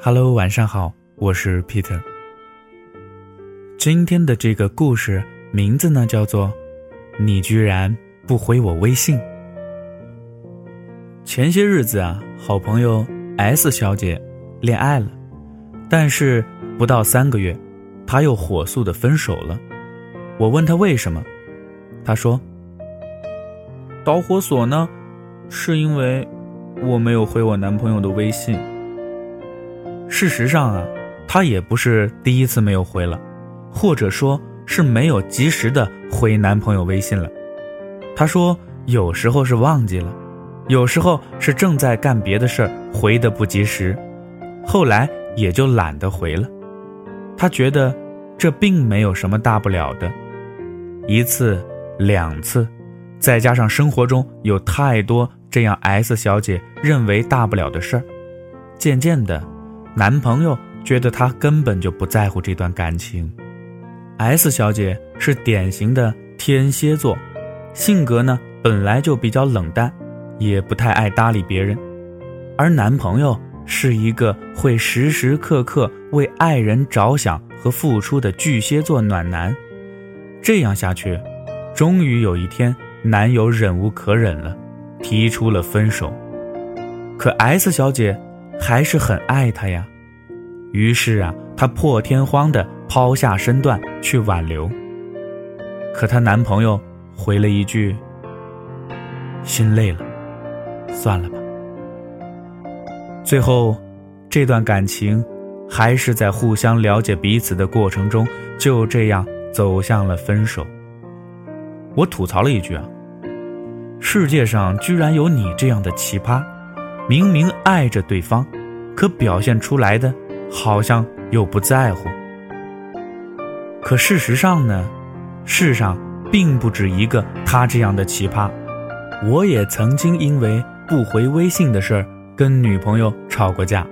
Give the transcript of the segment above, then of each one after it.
Hello，晚上好，我是 Peter。今天的这个故事名字呢叫做“你居然不回我微信”。前些日子啊，好朋友 S 小姐恋爱了，但是不到三个月，她又火速的分手了。我问她为什么，她说：“导火索呢，是因为我没有回我男朋友的微信。”事实上啊，她也不是第一次没有回了，或者说是没有及时的回男朋友微信了。她说有时候是忘记了，有时候是正在干别的事儿回的不及时，后来也就懒得回了。她觉得这并没有什么大不了的，一次两次，再加上生活中有太多这样 S 小姐认为大不了的事儿，渐渐的。男朋友觉得她根本就不在乎这段感情。S 小姐是典型的天蝎座，性格呢本来就比较冷淡，也不太爱搭理别人。而男朋友是一个会时时刻刻为爱人着想和付出的巨蟹座暖男。这样下去，终于有一天，男友忍无可忍了，提出了分手。可 S 小姐。还是很爱他呀，于是啊，她破天荒的抛下身段去挽留。可她男朋友回了一句：“心累了，算了吧。”最后，这段感情还是在互相了解彼此的过程中，就这样走向了分手。我吐槽了一句啊：“世界上居然有你这样的奇葩！”明明爱着对方，可表现出来的好像又不在乎。可事实上呢，世上并不止一个他这样的奇葩。我也曾经因为不回微信的事儿跟女朋友吵过架。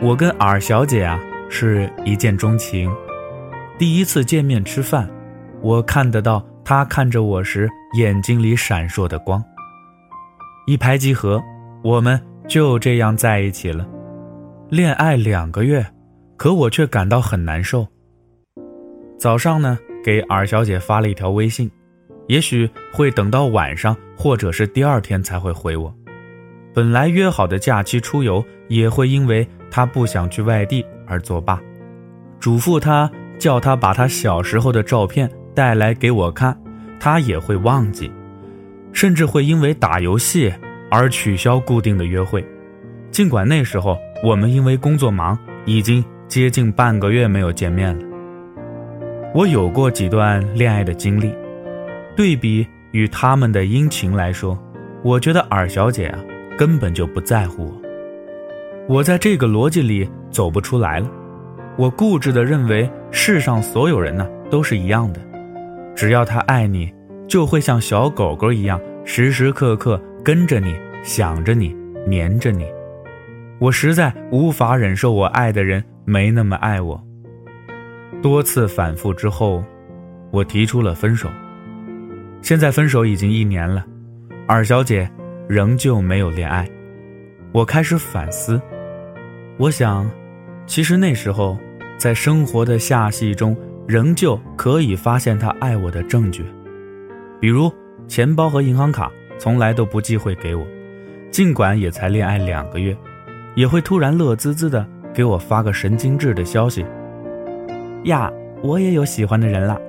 我跟尔小姐啊是一见钟情，第一次见面吃饭，我看得到她看着我时眼睛里闪烁的光。一拍即合。我们就这样在一起了，恋爱两个月，可我却感到很难受。早上呢，给尔小姐发了一条微信，也许会等到晚上或者是第二天才会回我。本来约好的假期出游，也会因为她不想去外地而作罢。嘱咐她叫她把她小时候的照片带来给我看，她也会忘记，甚至会因为打游戏。而取消固定的约会，尽管那时候我们因为工作忙，已经接近半个月没有见面了。我有过几段恋爱的经历，对比与他们的殷勤来说，我觉得尔小姐啊根本就不在乎我。我在这个逻辑里走不出来了，我固执地认为世上所有人呢都是一样的，只要他爱你，就会像小狗狗一样时时刻刻。跟着你，想着你，黏着你，我实在无法忍受我爱的人没那么爱我。多次反复之后，我提出了分手。现在分手已经一年了，二小姐仍旧没有恋爱。我开始反思，我想，其实那时候，在生活的下戏中，仍旧可以发现他爱我的证据，比如钱包和银行卡。从来都不忌讳给我，尽管也才恋爱两个月，也会突然乐滋滋的给我发个神经质的消息。呀，我也有喜欢的人了。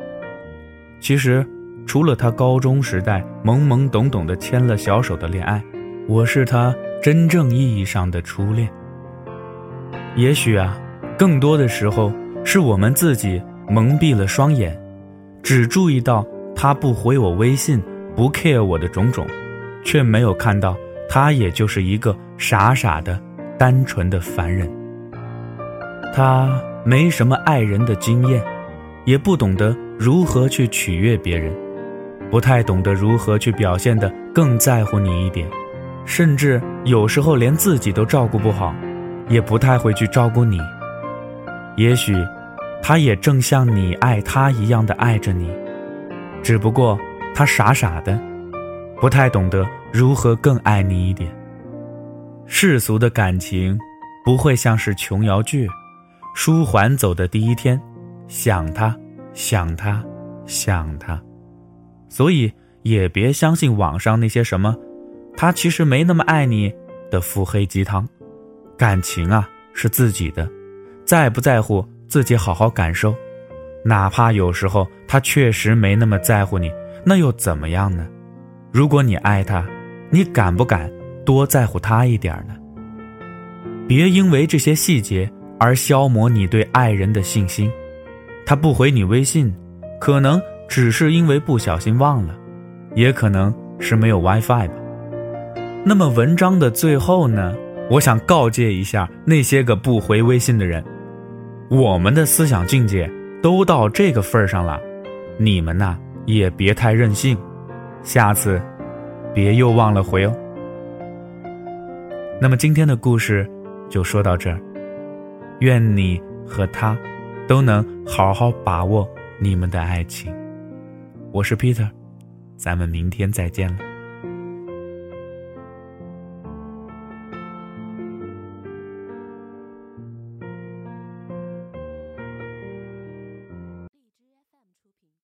其实，除了他高中时代懵懵懂懂的牵了小手的恋爱，我是他真正意义上的初恋。也许啊，更多的时候是我们自己蒙蔽了双眼，只注意到他不回我微信，不 care 我的种种。却没有看到，他也就是一个傻傻的、单纯的凡人。他没什么爱人的经验，也不懂得如何去取悦别人，不太懂得如何去表现的更在乎你一点，甚至有时候连自己都照顾不好，也不太会去照顾你。也许，他也正像你爱他一样的爱着你，只不过他傻傻的。不太懂得如何更爱你一点。世俗的感情，不会像是琼瑶剧，舒缓走的第一天，想他，想他，想他，所以也别相信网上那些什么，他其实没那么爱你的腹黑鸡汤。感情啊是自己的，在不在乎自己好好感受，哪怕有时候他确实没那么在乎你，那又怎么样呢？如果你爱他，你敢不敢多在乎他一点呢？别因为这些细节而消磨你对爱人的信心。他不回你微信，可能只是因为不小心忘了，也可能是没有 WiFi 吧。那么文章的最后呢？我想告诫一下那些个不回微信的人，我们的思想境界都到这个份儿上了，你们呐也别太任性，下次别又忘了回哦。那么今天的故事就说到这儿，愿你和他都能好好把握你们的爱情。我是 Peter，咱们明天再见了。